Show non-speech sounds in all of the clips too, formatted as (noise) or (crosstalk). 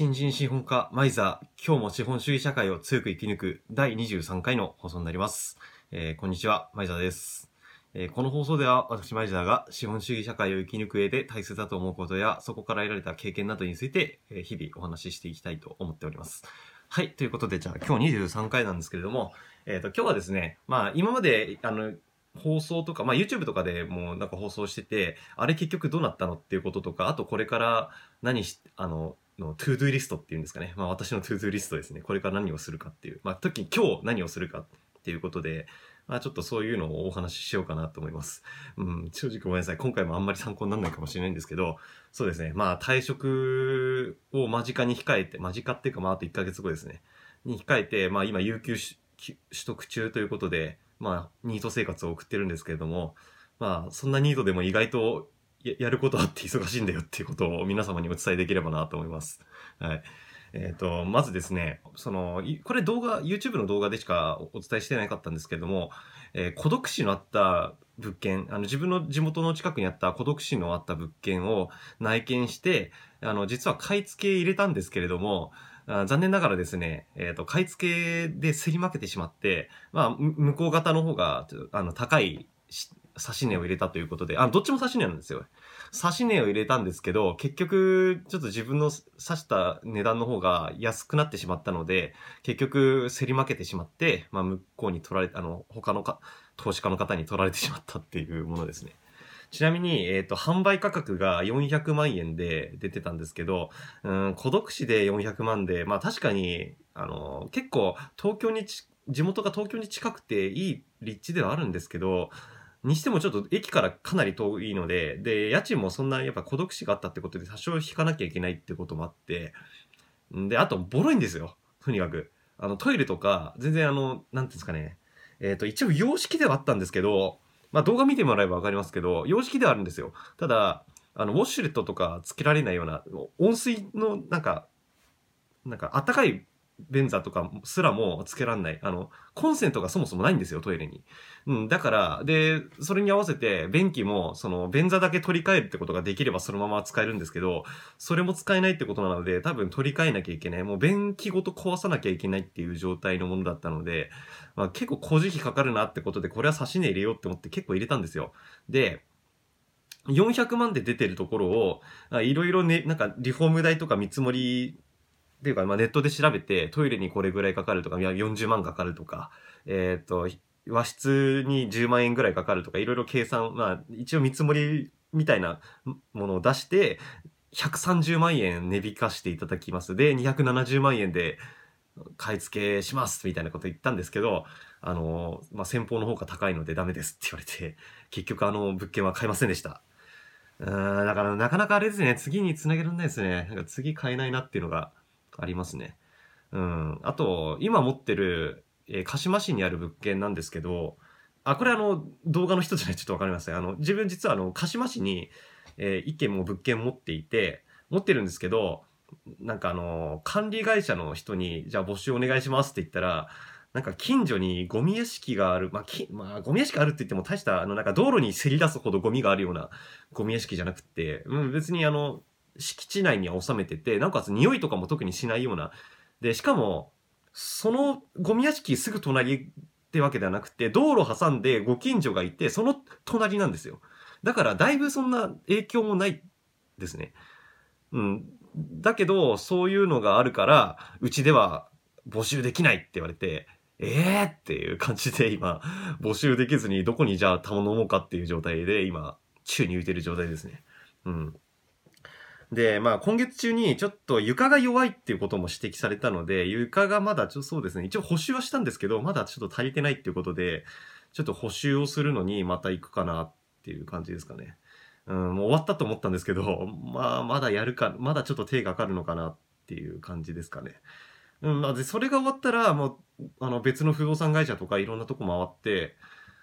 新人資本家マイザー、今日も資本主義社会を強く生き抜く第23回の放送になります。えーこんにちは、マイザーです。えーこの放送では私マイザーが資本主義社会を生き抜く上で大切だと思うことや、そこから得られた経験などについて、えー日々お話ししていきたいと思っております。はい、ということで、じゃあ今日23回なんですけれども、えっ、と、今日はですね、まあ今まで、あの、放送とか、まあ YouTube とかでもなんか放送してて、あれ結局どうなったのっていうこととか、あとこれから何し、あの、の To Do リストっていうんですかね。まあ私の To Do リストですね。これから何をするかっていう。まあ特に今日何をするかっていうことで、まあちょっとそういうのをお話ししようかなと思います。うん、正直ごめんなさい。今回もあんまり参考にならないかもしれないんですけど、そうですね。まあ退職を間近に控えて、間近っていうかまああと1ヶ月後ですね。に控えて、まあ今有給取得中ということで、まあニート生活を送ってるんですけれども、まあそんなニートでも意外とややることあって忙しいんだよっていうことを皆様にお伝えできればなと思います。はい。えっ、と、まずですね、その、これ動画、YouTube の動画でしかお伝えしてなかったんですけれども、えー孤独死のあった物件、あの自分の地元の近くにあった孤独死のあった物件を内見して、あの、実は買い付け入れたんですけれども、あ残念ながらですね、えっ、と、買い付けで競り負けてしまって、まあ、向こう方の方が、あの、高い差し値を入れたということで、あ、どっちも差し値なんですよ。差し値を入れたんですけど、結局、ちょっと自分の差した値段の方が安くなってしまったので、結局、競り負けてしまって、まあ、向こうに取られ、あの、他のか、投資家の方に取られてしまったっていうものですね。ちなみに、えっ、と、販売価格が400万円で出てたんですけど、うん、孤独死で400万で、まあ確かに、あの、結構、東京に、地元が東京に近くていい立地ではあるんですけど、にしてもちょっと駅からかなり遠いので、で、家賃もそんなやっぱ孤独死があったってことで多少引かなきゃいけないってこともあって、んで、あと、ボロいんですよ。とにかく。あの、トイレとか、全然あの、なんていうんですかね。えっ、と、一応洋式ではあったんですけど、まあ動画見てもらえばわかりますけど、洋式ではあるんですよ。ただ、あの、ウォッシュレットとかつけられないような、温水の、なんか、なんか、あったかい便座とかすらもつけられない。あの、コンセントがそもそもないんですよ、トイレに。うん、だから、で、それに合わせて、便器も、その、便座だけ取り替えるってことができればそのまま使えるんですけど、それも使えないってことなので、多分取り替えなきゃいけない。もう便器ごと壊さなきゃいけないっていう状態のものだったので、まあ、結構工事費かかるなってことで、これは差し値入れようって思って結構入れたんですよ。で、400万で出てるところを、いろいろね、なんかリフォーム代とか見積もりっていうか、まあ、ネットで調べて、トイレにこれぐらいかかるとか、いや40万かかるとか、えっ、と、和室に10万円ぐらいかかるとか、いろいろ計算、まあ、一応見積もりみたいなものを出して、130万円値引かしていただきます。で、270万円で買い付けしますみたいなこと言ったんですけど、あの、まあ、先方の方が高いのでダメですって言われて、結局あの物件は買いませんでした。うん、だからなかなかあれですね、次に繋げられないですね。なんか次買えないなっていうのがありますね。うん。あと、今持ってる、えー鹿島市にある物件なんですけど、あ、これあの、動画の人じゃないちょっとわかりません。あの、自分実はあの、鹿島市に、えー一軒も物件持っていて、持ってるんですけど、なんかあの、管理会社の人に、じゃあ募集お願いしますって言ったら、なんか近所にゴミ屋敷がある、まあ、き、まあ、ゴミ屋敷あるって言っても大した、あの、なんか道路にせり出すほどゴミがあるようなゴミ屋敷じゃなくって、うん、別にあの、敷地内には収めてて、なおかつ匂いとかも特にしないような。で、しかも、そのゴミ屋敷すぐ隣ってわけではなくて、道路挟んでご近所がいて、その隣なんですよ。だから、だいぶそんな影響もないですね。うん。だけど、そういうのがあるから、うちでは募集できないって言われて、ええー、っていう感じで今、募集できずにどこにじゃあ頼もうかっていう状態で今、宙に浮いてる状態ですね。うん。で、まあ今月中にちょっと床が弱いっていうことも指摘されたので、床がまだちょそうですね、一応補修はしたんですけど、まだちょっと足りてないっていうことで、ちょっと補修をするのにまた行くかなっていう感じですかね。うん、もう終わったと思ったんですけど、(laughs) まあまだやるか、まだちょっと手がかかるのかなっていう感じですかね。うん、まあで、それが終わったら、もう、あの別の不動産会社とかいろんなとこ回って、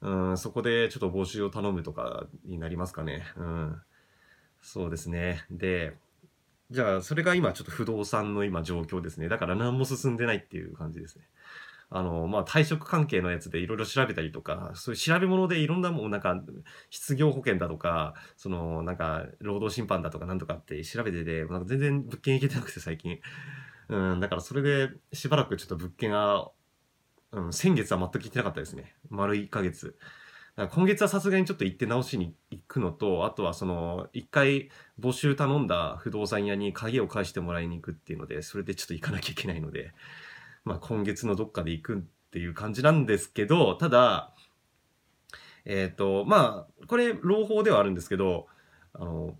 うん、そこでちょっと募集を頼むとかになりますかね。うん。そうですね。で、じゃあ、それが今ちょっと不動産の今状況ですね。だから何も進んでないっていう感じですね。あの、まあ、退職関係のやつでいろいろ調べたりとか、そういう調べ物でいろんなもん、なんか、失業保険だとか、その、なんか、労働審判だとかなんとかって調べてて、なんか全然物件行けてなくて最近。うん、だからそれでしばらくちょっと物件が、うん、先月は全く行ってなかったですね。丸1ヶ月。今月はさすがにちょっと行って直しに行くのと、あとはその、一回募集頼んだ不動産屋に鍵を返してもらいに行くっていうので、それでちょっと行かなきゃいけないので、まあ今月のどっかで行くっていう感じなんですけど、ただ、えっ、ー、と、まあ、これ、朗報ではあるんですけど、あの、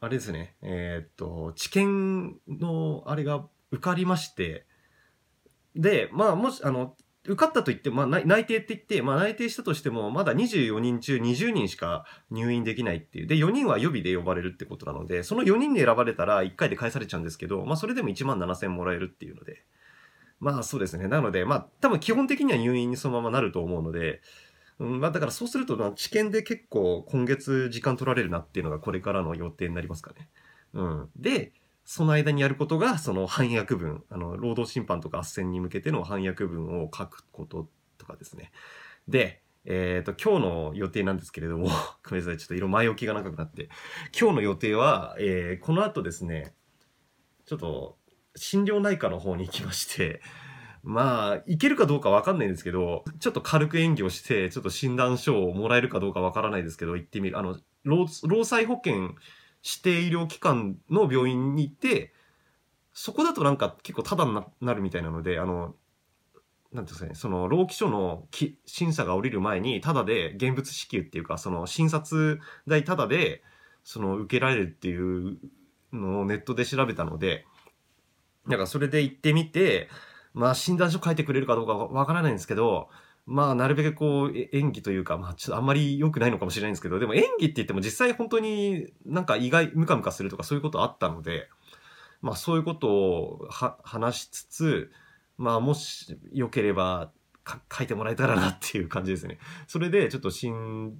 あれですね、えっ、ー、と、知見のあれが受かりまして、で、まあ、もし、あの、受かったと言って、まあ、内定って言って、まあ、内定したとしても、まだ24人中20人しか入院できないっていう。で、4人は予備で呼ばれるってことなので、その4人に選ばれたら1回で返されちゃうんですけど、まあ、それでも1万7000もらえるっていうので。まあ、そうですね。なので、まあ、多分基本的には入院にそのままなると思うので、うん、まあ、だからそうすると、治験で結構今月時間取られるなっていうのがこれからの予定になりますかね。うん。で、その間にやることが、その反訳文、あの、労働審判とか斡旋に向けての反訳文を書くこととかですね。で、えっ、ー、と、今日の予定なんですけれども、(laughs) ごめんなさい、ちょっと色前置きが長くなって。今日の予定は、えー、この後ですね、ちょっと、心療内科の方に行きまして、まあ、行けるかどうかわかんないんですけど、ちょっと軽く演技をして、ちょっと診断書をもらえるかどうかわからないですけど、行ってみる。あの、労災保険指定医療機関の病院に行って、そこだとなんか結構タダになるみたいなので、あの、なんていうんですかね、その、労基署の審査が降りる前に、タダで現物支給っていうか、その、診察代タダで、その、受けられるっていうのをネットで調べたので、なんかそれで行ってみて、まあ診断書書いてくれるかどうかわからないんですけど、まあ、なるべくこう、演技というか、まあ、ちょっとあんまり良くないのかもしれないんですけど、でも演技って言っても実際本当になんか意外、ムカムカするとかそういうことあったので、まあ、そういうことを話しつつ、まあ、もし良ければ書いてもらえたらなっていう感じですね。それで、ちょっと診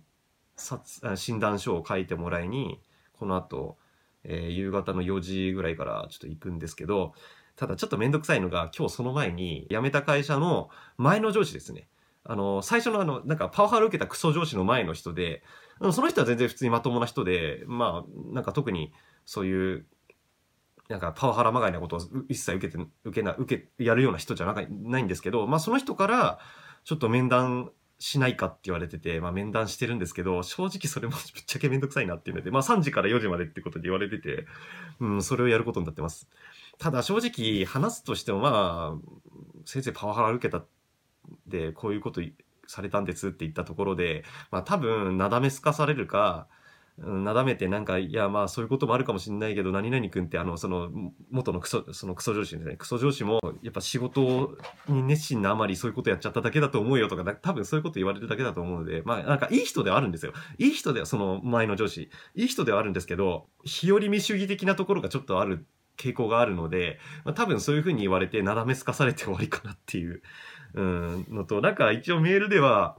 察、診断書を書いてもらいに、この後、えー、夕方の4時ぐらいからちょっと行くんですけど、ただちょっとめんどくさいのが、今日その前に辞めた会社の前の上司ですね。あの、最初のあの、なんかパワハラ受けたクソ上司の前の人で、その人は全然普通にまともな人で、まあ、なんか特にそういう、なんかパワハラまがいなことを一切受けて、受けな、受け、やるような人じゃなないんですけど、まあその人から、ちょっと面談しないかって言われてて、まあ面談してるんですけど、正直それも (laughs) ぶっちゃけめんどくさいなっていうので、まあ3時から4時までってことで言われてて、うん、それをやることになってます。ただ正直話すとしてもまあ、先生パワハラ受けたで、こういうことされたんですって言ったところで、まあ多分、なだめすかされるか、なだめてなんか、いやまあそういうこともあるかもしれないけど、何々君ってあの、その、元のクソ、そのクソ上司ですね。クソ上司も、やっぱ仕事に熱心なあまりそういうことやっちゃっただけだと思うよとか、多分そういうこと言われるだけだと思うので、まあなんかいい人ではあるんですよ。いい人では、その前の上司。いい人ではあるんですけど、日和見主義的なところがちょっとある傾向があるので、まあ、多分そういうふうに言われて、なだめすかされて終わりかなっていううんのと、なんか一応メールでは、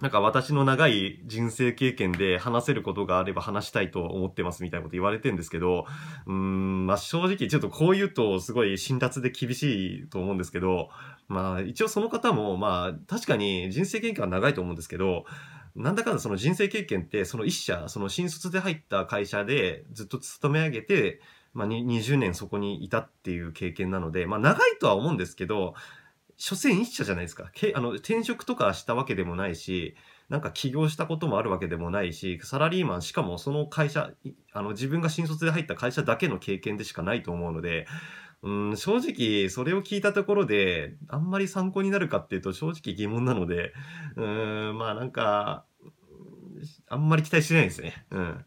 なんか私の長い人生経験で話せることがあれば話したいと思ってますみたいなこと言われてんですけど、うん、まあ正直ちょっとこう言うとすごい辛辣で厳しいと思うんですけど、まあ一応その方もまあ確かに人生経験は長いと思うんですけど、なんだかんだその人生経験ってその一社、その新卒で入った会社でずっと勤め上げて、まあ20年そこにいたっていう経験なので、まあ長いとは思うんですけど、所詮一社じゃないですか。けあの転職とかしたわけでもないし、なんか起業したこともあるわけでもないし、サラリーマン、しかもその会社、あの自分が新卒で入った会社だけの経験でしかないと思うので、うん、正直、それを聞いたところで、あんまり参考になるかっていうと正直疑問なので、うん、まあなんか、あんまり期待してないですね。うん。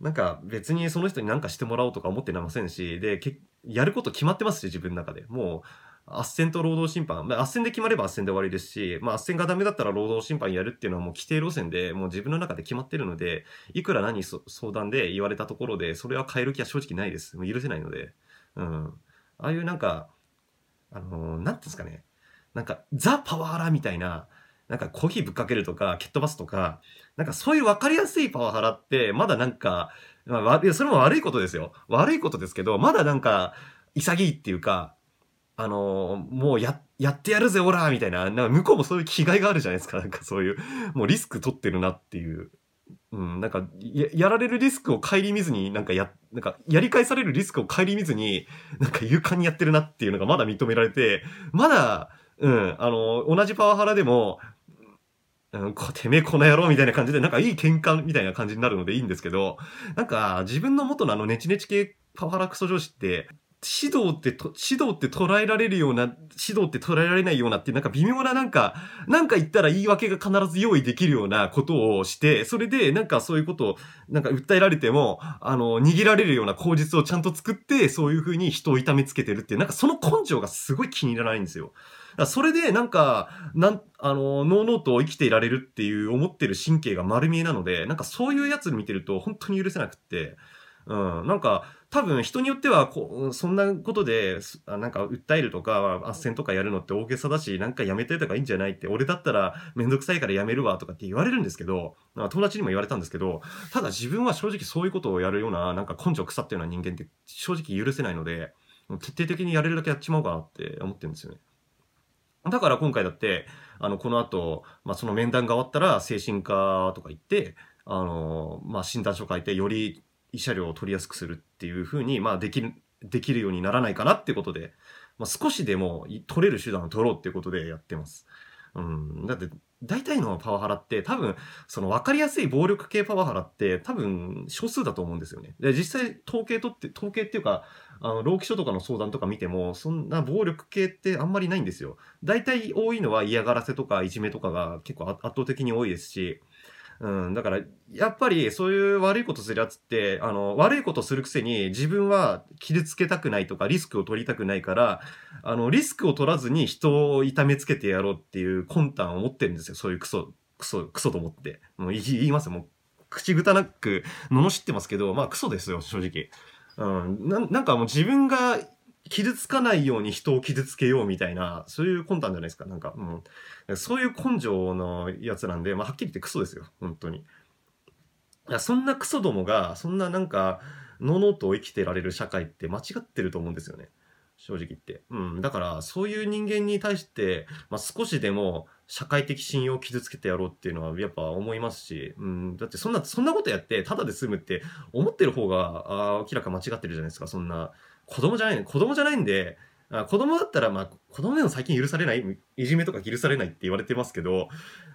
なんか別にその人に何かしてもらおうとか思ってませんし、で、やること決まってますし、自分の中で。もう、斡旋と労働審判、まあ、斡旋で決まれば斡旋で終わりですし、まあ、斡旋がダメだったら労働審判やるっていうのはもう規定路線で、もう自分の中で決まってるので、いくら何相談で言われたところで、それは変える気は正直ないです。もう許せないので。うん。ああいうなんか、あのー、なんていうんですかね。なんか、ザ・パワハラみたいな、なんかコーヒーぶっかけるとか、蹴っ飛ばすとか、なんかそういう分かりやすいパワハラって、まだなんか、まあ、それも悪いことですよ。悪いことですけど、まだなんか、潔いっていうか、あの、もうや、やってやるぜ、オラーみたいな、なんか向こうもそういう気概があるじゃないですか。なんかそういう、もうリスク取ってるなっていう。うん、なんかや、やられるリスクを顧みずに、なんかや、なんか、やり返されるリスクを顧みずに、なんか勇敢にやってるなっていうのがまだ認められて、まだ、うん、あの、同じパワハラでも、うん、こてめえこの野郎みたいな感じで、なんかいい喧嘩みたいな感じになるのでいいんですけど、なんか自分の元のあのネチネチ系パワハラクソ上司って、指導ってと、指導って捉えられるような、指導って捉えられないようなってなんか微妙ななんか、なんか言ったら言い訳が必ず用意できるようなことをして、それでなんかそういうことをなんか訴えられても、あの、逃げられるような口実をちゃんと作って、そういう風に人を痛めつけてるっていう、なんかその根性がすごい気に入らないんですよ。それでなんか、なん、あの、ノーノーと生きていられるっていう思ってる神経が丸見えなので、なんかそういうやつ見てると本当に許せなくって、うん、なんか、多分人によってはこうそんなことでなんか訴えるとか斡旋とかやるのって大げさだしなんかやめてとかいいんじゃないって俺だったらめんどくさいからやめるわとかって言われるんですけど友達にも言われたんですけどただ自分は正直そういうことをやるようななんか根性腐ったような人間って正直許せないので徹底的にやれるだけやっちまおうかなって思ってるんですよね。だから今回だってあのこの後、まあその面談が終わったら精神科とか行ってあの、まあ、診断書書いてより慰謝料を取りやすくするっていうふうに、まあ、できる、できるようにならないかなってことで、まあ、少しでも取れる手段を取ろうってことでやってます。うん。だって、大体のパワハラって多分、その分かりやすい暴力系パワハラって多分少数だと思うんですよね。で、実際統計取って、統計っていうか、あの、労基署とかの相談とか見ても、そんな暴力系ってあんまりないんですよ。大体多いのは嫌がらせとかいじめとかが結構圧倒的に多いですし、うん、だから、やっぱりそういう悪いことするやつって、あの、悪いことするくせに自分は傷つけたくないとかリスクを取りたくないから、あの、リスクを取らずに人を痛めつけてやろうっていう魂胆を持ってるんですよ。そういうクソ、クソ、クソと思って。もう言いますよ。もう、口ぐたなく罵ってますけど、まあクソですよ、正直。うん、ななんかもう自分が傷つかないように人を傷つけようみたいな、そういう魂胆じゃないですか。なんか、うん。そういう根性のやつなんで、まあ、はっきり言ってクソですよ。本当に。いや、そんなクソどもが、そんななんか、ののと生きてられる社会って間違ってると思うんですよね。正直言って。うん。だから、そういう人間に対して、まあ、少しでも社会的信用を傷つけてやろうっていうのはやっぱ思いますし、うん。だってそんな、そんなことやって、ただで済むって思ってる方が、あ明らか間違ってるじゃないですか。そんな、子供じゃない、子供じゃないんで、あ子供だったら、まあ、子供でも最近許されない、いじめとか許されないって言われてますけど、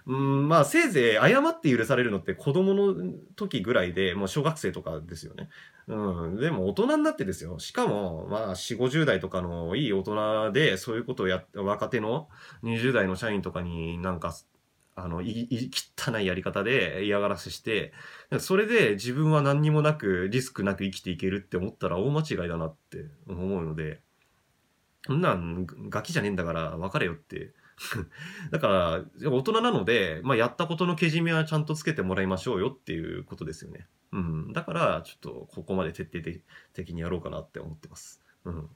うん、まあ、せいぜい謝って許されるのって子供の時ぐらいで、もう小学生とかですよね。うん、でも大人になってですよ。しかも、まあ、4、50代とかのいい大人で、そういうことをやっ、若手の20代の社員とかになんか、あの、い、い、汚いやり方で嫌がらせして、それで自分は何にもなく、リスクなく生きていけるって思ったら大間違いだなって思うので、そんなん、ガキじゃねえんだから別れよって。(laughs) だから、大人なので、まあ、やったことのけじめはちゃんとつけてもらいましょうよっていうことですよね。うん。だから、ちょっとここまで徹底的にやろうかなって思ってます。うん。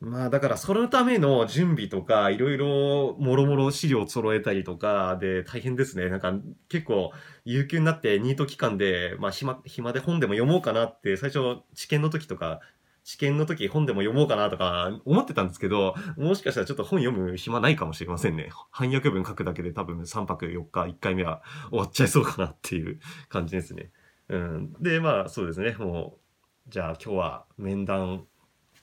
まあだからそのための準備とか、いろいろもろもろ資料を揃えたりとかで大変ですね。なんか結構有給になってニート期間で、まあ暇、暇で本でも読もうかなって最初試験の時とか、試験の時本でも読もうかなとか思ってたんですけど、もしかしたらちょっと本読む暇ないかもしれませんね。翻訳文書くだけで多分3泊4日1回目は終わっちゃいそうかなっていう感じですね。うん。で、まあそうですね。もう、じゃあ今日は面談、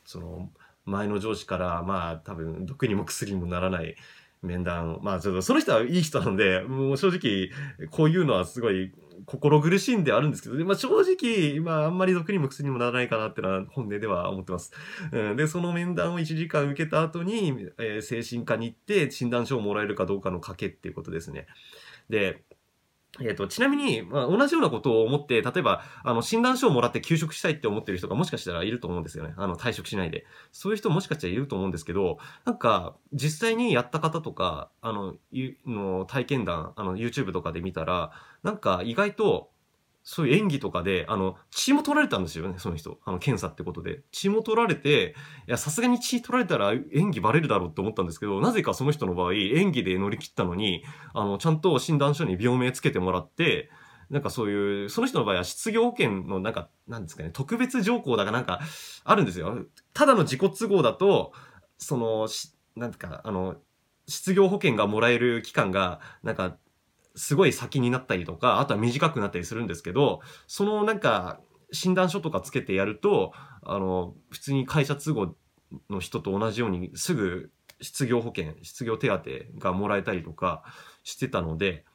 その、前の上司からまあ多分毒にも薬にもならない面談まあちょっとその人はいい人なのでもう正直こういうのはすごい心苦しいんであるんですけど、まあ、正直、まあ、あんまり毒にも薬にもならないかなってのは本音では思ってます。うん、で、その面談を1時間受けた後に、えー、精神科に行って診断書をもらえるかどうかの賭けっていうことですね。で、えっ、と、ちなみに、まあ、同じようなことを思って、例えば、あの、診断書をもらって休職したいって思ってる人がもしかしたらいると思うんですよね。あの、退職しないで。そういう人もしかしたらいると思うんですけど、なんか、実際にやった方とか、あの、の体験談、あの、YouTube とかで見たら、なんか意外と、そういう演技とかで、あの、血も取られたんですよね、その人。あの、検査ってことで。血も取られて、いや、さすがに血取られたら演技バレるだろうって思ったんですけど、なぜかその人の場合、演技で乗り切ったのに、あの、ちゃんと診断書に病名つけてもらって、なんかそういう、その人の場合は失業保険のなんか、なんですかね、特別条項だかなんか、あるんですよ。ただの自己都合だと、その、しなんてか、あの、失業保険がもらえる期間が、なんか、すごい先になったりとか、あとは短くなったりするんですけど、そのなんか、診断書とかつけてやると、あの、普通に会社都合の人と同じようにすぐ失業保険、失業手当がもらえたりとかしてたので、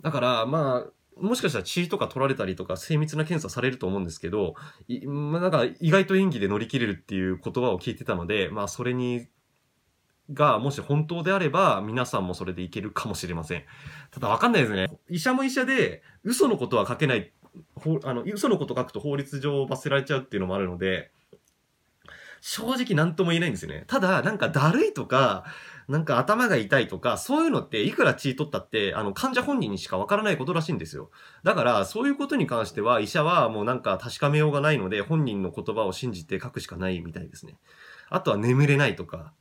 だからまあ、もしかしたら血とか取られたりとか精密な検査されると思うんですけど、まあ、なんか意外と演技で乗り切れるっていう言葉を聞いてたので、まあそれに、がもし本当であれば皆さんもそれでいけるかもしれません。ただわかんないですね。医者も医者で嘘のことは書けない、あの嘘のこと書くと法律上罰せられちゃうっていうのもあるので、正直何とも言えないんですよね。ただ、なんかだるいとか、なんか頭が痛いとか、そういうのっていくら血取ったって、あの、患者本人にしかわからないことらしいんですよ。だから、そういうことに関しては、医者はもうなんか確かめようがないので、本人の言葉を信じて書くしかないみたいですね。あとは眠れないとか、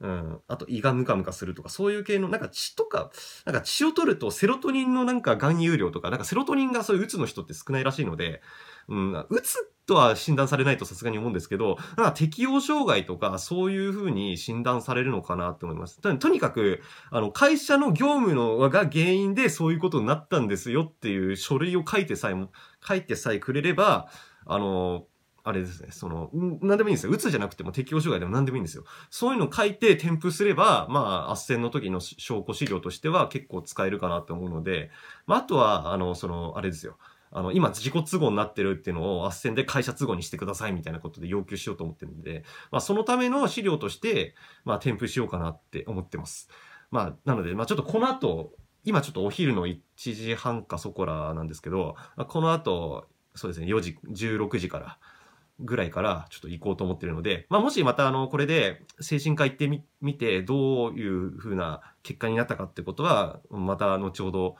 うん。あと胃がムカムカするとか、そういう系の、なんか血とか、なんか血を取るとセロトニンのなんか含有量とか、なんかセロトニンがそういううつの人って少ないらしいので、うん、うつとは診断されないとさすがに思うんですけど、なんか適応障害とかそういうふうに診断されるのかなと思います。とにかく、あの、会社の業務のが原因でそういうことになったんですよっていう書類を書いてさえも、書いてさえくれれば、あの、あれですね、その、何でもいいんですよ。うつじゃなくても適応障害でも何でもいいんですよ。そういうのを書いて添付すれば、まあ、斡旋の時の証拠資料としては結構使えるかなと思うので、まあ、あとは、あの、その、あれですよ。あの、今自己都合になってるっていうのを斡旋で会社都合にしてくださいみたいなことで要求しようと思ってるんで、まあそのための資料として、まあ添付しようかなって思ってます。まあ、なので、まあちょっとこの後、今ちょっとお昼の1時半かそこらなんですけど、この後、そうですね、4時、16時からぐらいからちょっと行こうと思ってるので、まあもしまたあの、これで精神科行ってみ、見て、どういう風な結果になったかってことは、また後ほど、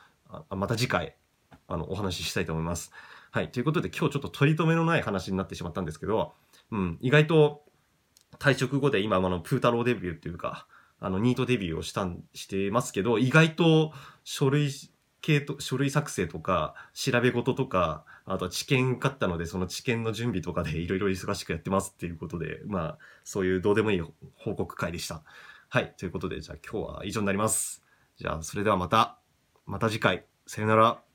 また次回あの、お話ししたいと思います。はい。ということで、今日ちょっと取り留めのない話になってしまったんですけど、うん、意外と退職後で今、あの、プータローデビューっていうか、あの、ニートデビューをしたん、してますけど、意外と書類系と、書類作成とか、調べ事とか、あとは知見買ったので、その知見の準備とかでいろいろ忙しくやってますっていうことで、まあ、そういうどうでもいい報告会でした。はい。ということで、じゃあ今日は以上になります。じゃあ、それではまた、また次回、さよなら。